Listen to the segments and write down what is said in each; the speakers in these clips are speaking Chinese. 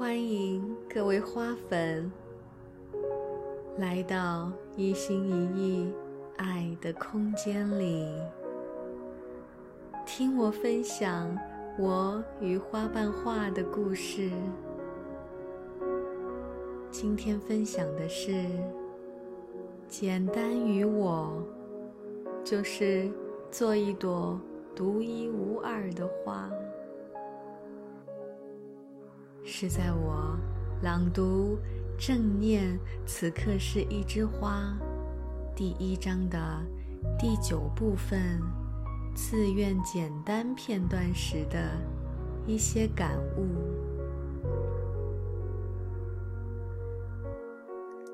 欢迎各位花粉来到一心一意爱的空间里，听我分享我与花瓣画的故事。今天分享的是：简单于我，就是做一朵独一无二的花。是在我朗读正念此刻是一枝花第一章的第九部分自愿简单片段时的一些感悟。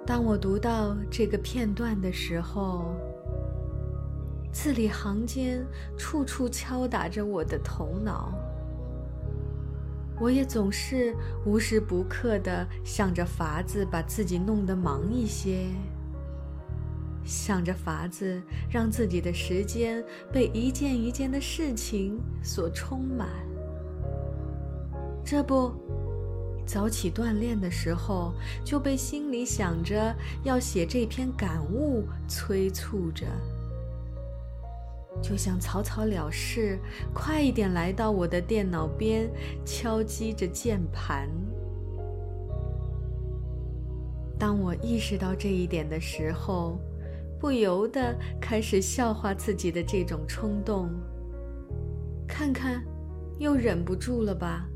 当我读到这个片段的时候，字里行间处处敲打着我的头脑。我也总是无时不刻的想着法子把自己弄得忙一些，想着法子让自己的时间被一件一件的事情所充满。这不，早起锻炼的时候就被心里想着要写这篇感悟催促着。就想草草了事，快一点来到我的电脑边，敲击着键盘。当我意识到这一点的时候，不由得开始笑话自己的这种冲动。看看，又忍不住了吧？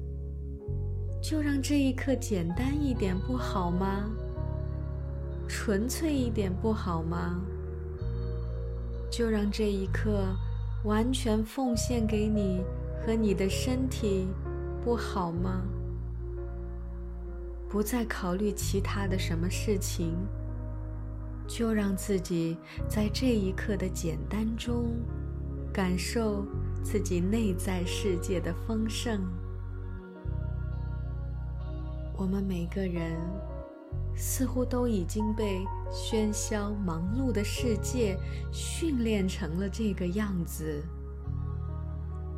就让这一刻简单一点不好吗？纯粹一点不好吗？就让这一刻完全奉献给你和你的身体，不好吗？不再考虑其他的什么事情，就让自己在这一刻的简单中，感受自己内在世界的丰盛。我们每个人。似乎都已经被喧嚣忙碌的世界训练成了这个样子，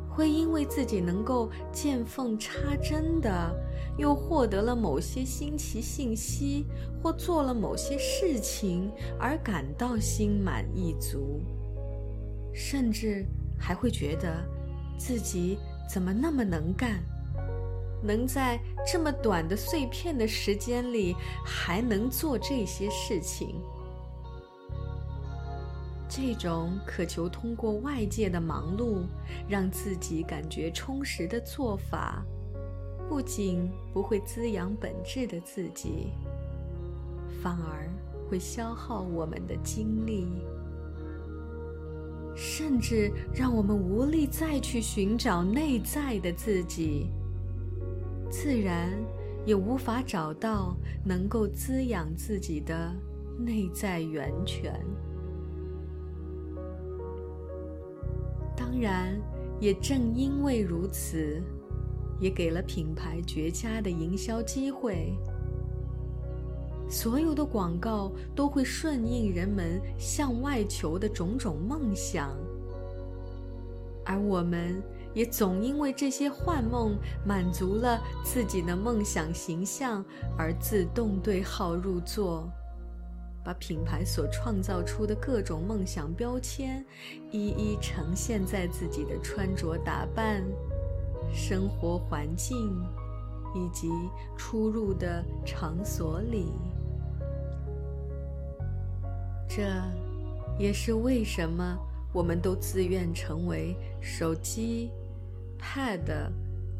会因为自己能够见缝插针的，又获得了某些新奇信息，或做了某些事情而感到心满意足，甚至还会觉得自己怎么那么能干。能在这么短的碎片的时间里还能做这些事情，这种渴求通过外界的忙碌让自己感觉充实的做法，不仅不会滋养本质的自己，反而会消耗我们的精力，甚至让我们无力再去寻找内在的自己。自然也无法找到能够滋养自己的内在源泉。当然，也正因为如此，也给了品牌绝佳的营销机会。所有的广告都会顺应人们向外求的种种梦想，而我们。也总因为这些幻梦满足了自己的梦想形象，而自动对号入座，把品牌所创造出的各种梦想标签，一一呈现在自己的穿着打扮、生活环境以及出入的场所里。这，也是为什么我们都自愿成为手机。Pad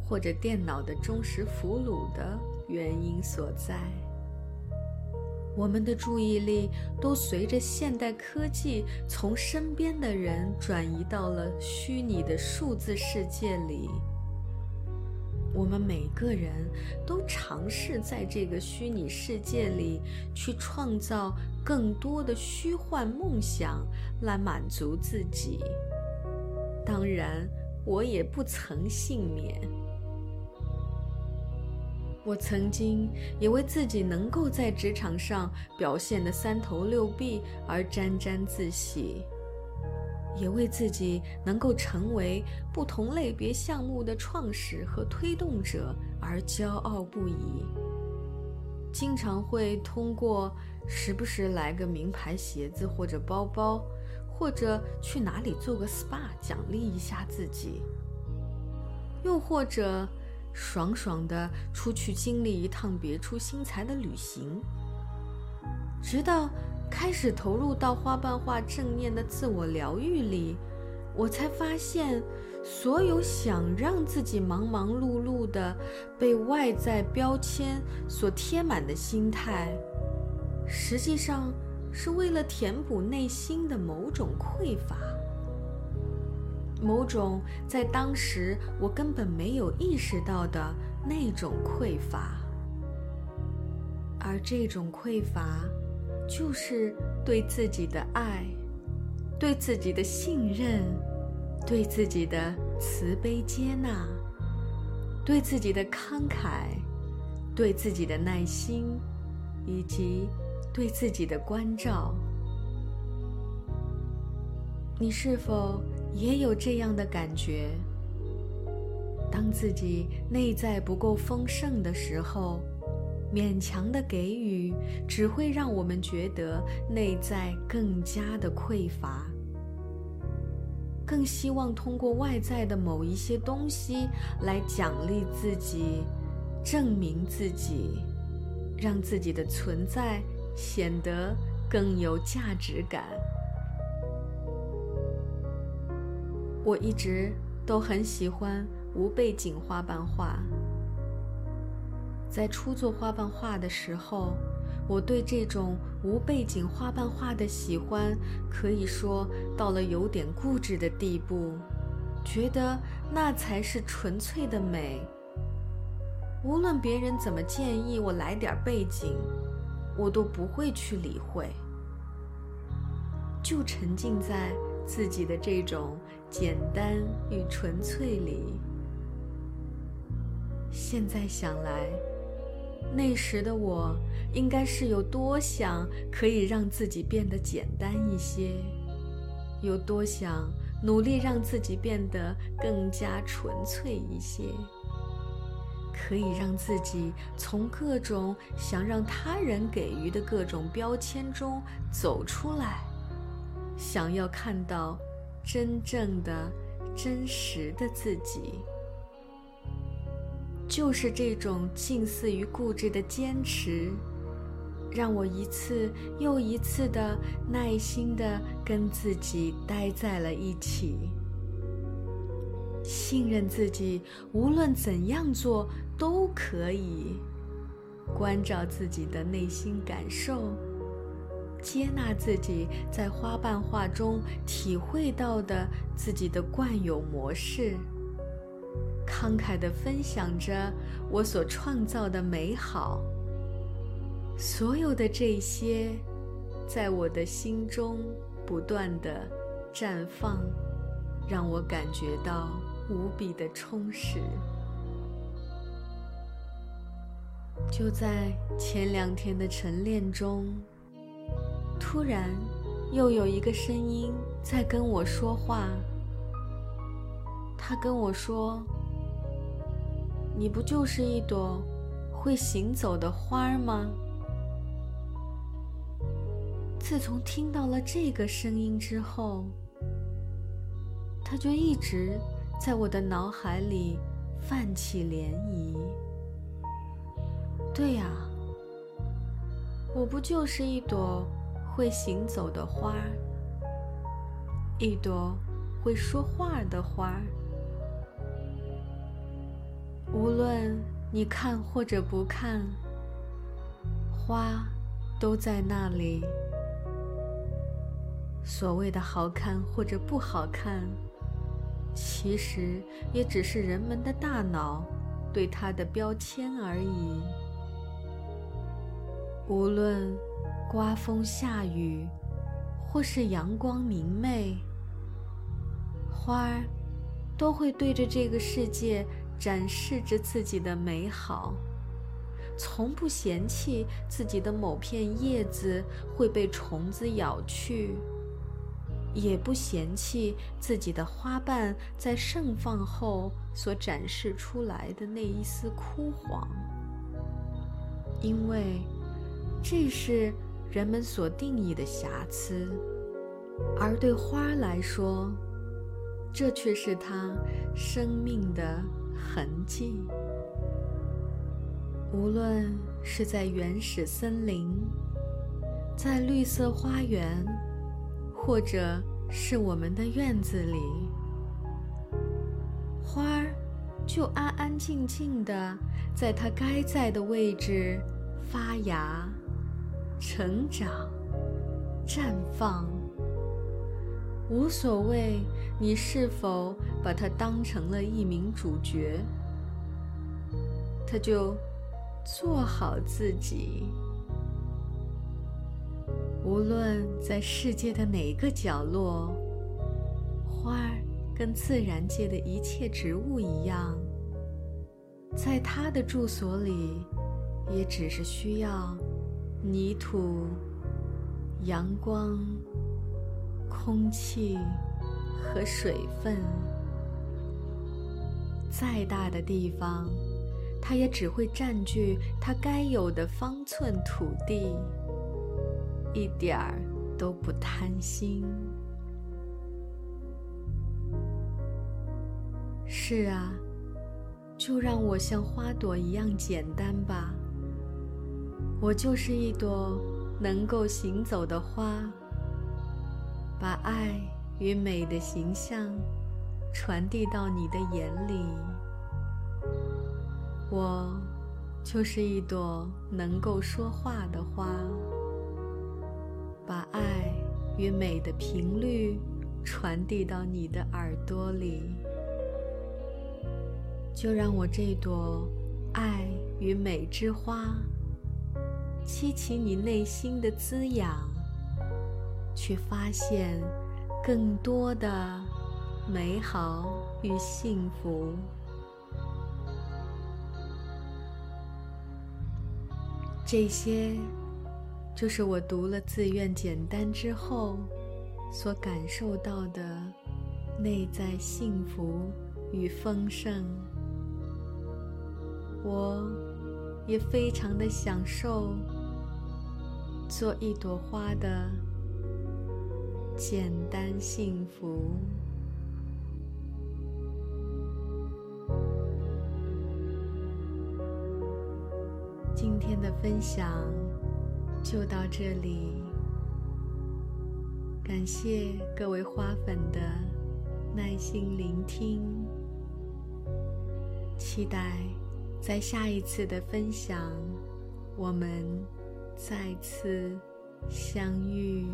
或者电脑的忠实俘虏的原因所在。我们的注意力都随着现代科技从身边的人转移到了虚拟的数字世界里。我们每个人都尝试在这个虚拟世界里去创造更多的虚幻梦想来满足自己。当然。我也不曾幸免。我曾经也为自己能够在职场上表现的三头六臂而沾沾自喜。也为自己能够成为不同类别项目的创始和推动者而骄傲不已。经常会通过时不时来个名牌鞋子或者包包，或者去哪里做个 SPA 奖励一下自己，又或者爽爽的出去经历一趟别出心裁的旅行，直到。开始投入到花瓣画正念的自我疗愈里，我才发现，所有想让自己忙忙碌碌的被外在标签所贴满的心态，实际上是为了填补内心的某种匮乏，某种在当时我根本没有意识到的那种匮乏，而这种匮乏。就是对自己的爱，对自己的信任，对自己的慈悲接纳，对自己的慷慨，对自己的耐心，以及对自己的关照。你是否也有这样的感觉？当自己内在不够丰盛的时候？勉强的给予，只会让我们觉得内在更加的匮乏，更希望通过外在的某一些东西来奖励自己，证明自己，让自己的存在显得更有价值感。我一直都很喜欢无背景花瓣画。在初做花瓣画的时候，我对这种无背景花瓣画的喜欢，可以说到了有点固执的地步，觉得那才是纯粹的美。无论别人怎么建议我来点背景，我都不会去理会，就沉浸在自己的这种简单与纯粹里。现在想来。那时的我，应该是有多想可以让自己变得简单一些，有多想努力让自己变得更加纯粹一些，可以让自己从各种想让他人给予的各种标签中走出来，想要看到真正的、真实的自己。就是这种近似于固执的坚持，让我一次又一次的耐心的跟自己待在了一起，信任自己无论怎样做都可以，关照自己的内心感受，接纳自己在花瓣画中体会到的自己的惯有模式。慷慨地分享着我所创造的美好，所有的这些，在我的心中不断地绽放，让我感觉到无比的充实。就在前两天的晨练中，突然又有一个声音在跟我说话，他跟我说。你不就是一朵会行走的花儿吗？自从听到了这个声音之后，它就一直在我的脑海里泛起涟漪。对呀，我不就是一朵会行走的花，一朵会说话的花。无论你看或者不看，花都在那里。所谓的好看或者不好看，其实也只是人们的大脑对它的标签而已。无论刮风下雨，或是阳光明媚，花儿都会对着这个世界。展示着自己的美好，从不嫌弃自己的某片叶子会被虫子咬去，也不嫌弃自己的花瓣在盛放后所展示出来的那一丝枯黄，因为这是人们所定义的瑕疵，而对花来说，这却是它生命的痕迹。无论是在原始森林，在绿色花园。或者是我们的院子里，花儿就安安静静的在它该在的位置发芽、成长、绽放，无所谓你是否把它当成了一名主角，它就做好自己。无论在世界的哪个角落，花儿跟自然界的一切植物一样，在它的住所里，也只是需要泥土、阳光、空气和水分。再大的地方，它也只会占据它该有的方寸土地。一点儿都不贪心。是啊，就让我像花朵一样简单吧。我就是一朵能够行走的花，把爱与美的形象传递到你的眼里。我就是一朵能够说话的花。把爱与美的频率传递到你的耳朵里，就让我这朵爱与美之花激起你内心的滋养，去发现更多的美好与幸福。这些。就是我读了自愿简单之后，所感受到的内在幸福与丰盛。我也非常的享受做一朵花的简单幸福。今天的分享。就到这里，感谢各位花粉的耐心聆听，期待在下一次的分享，我们再次相遇。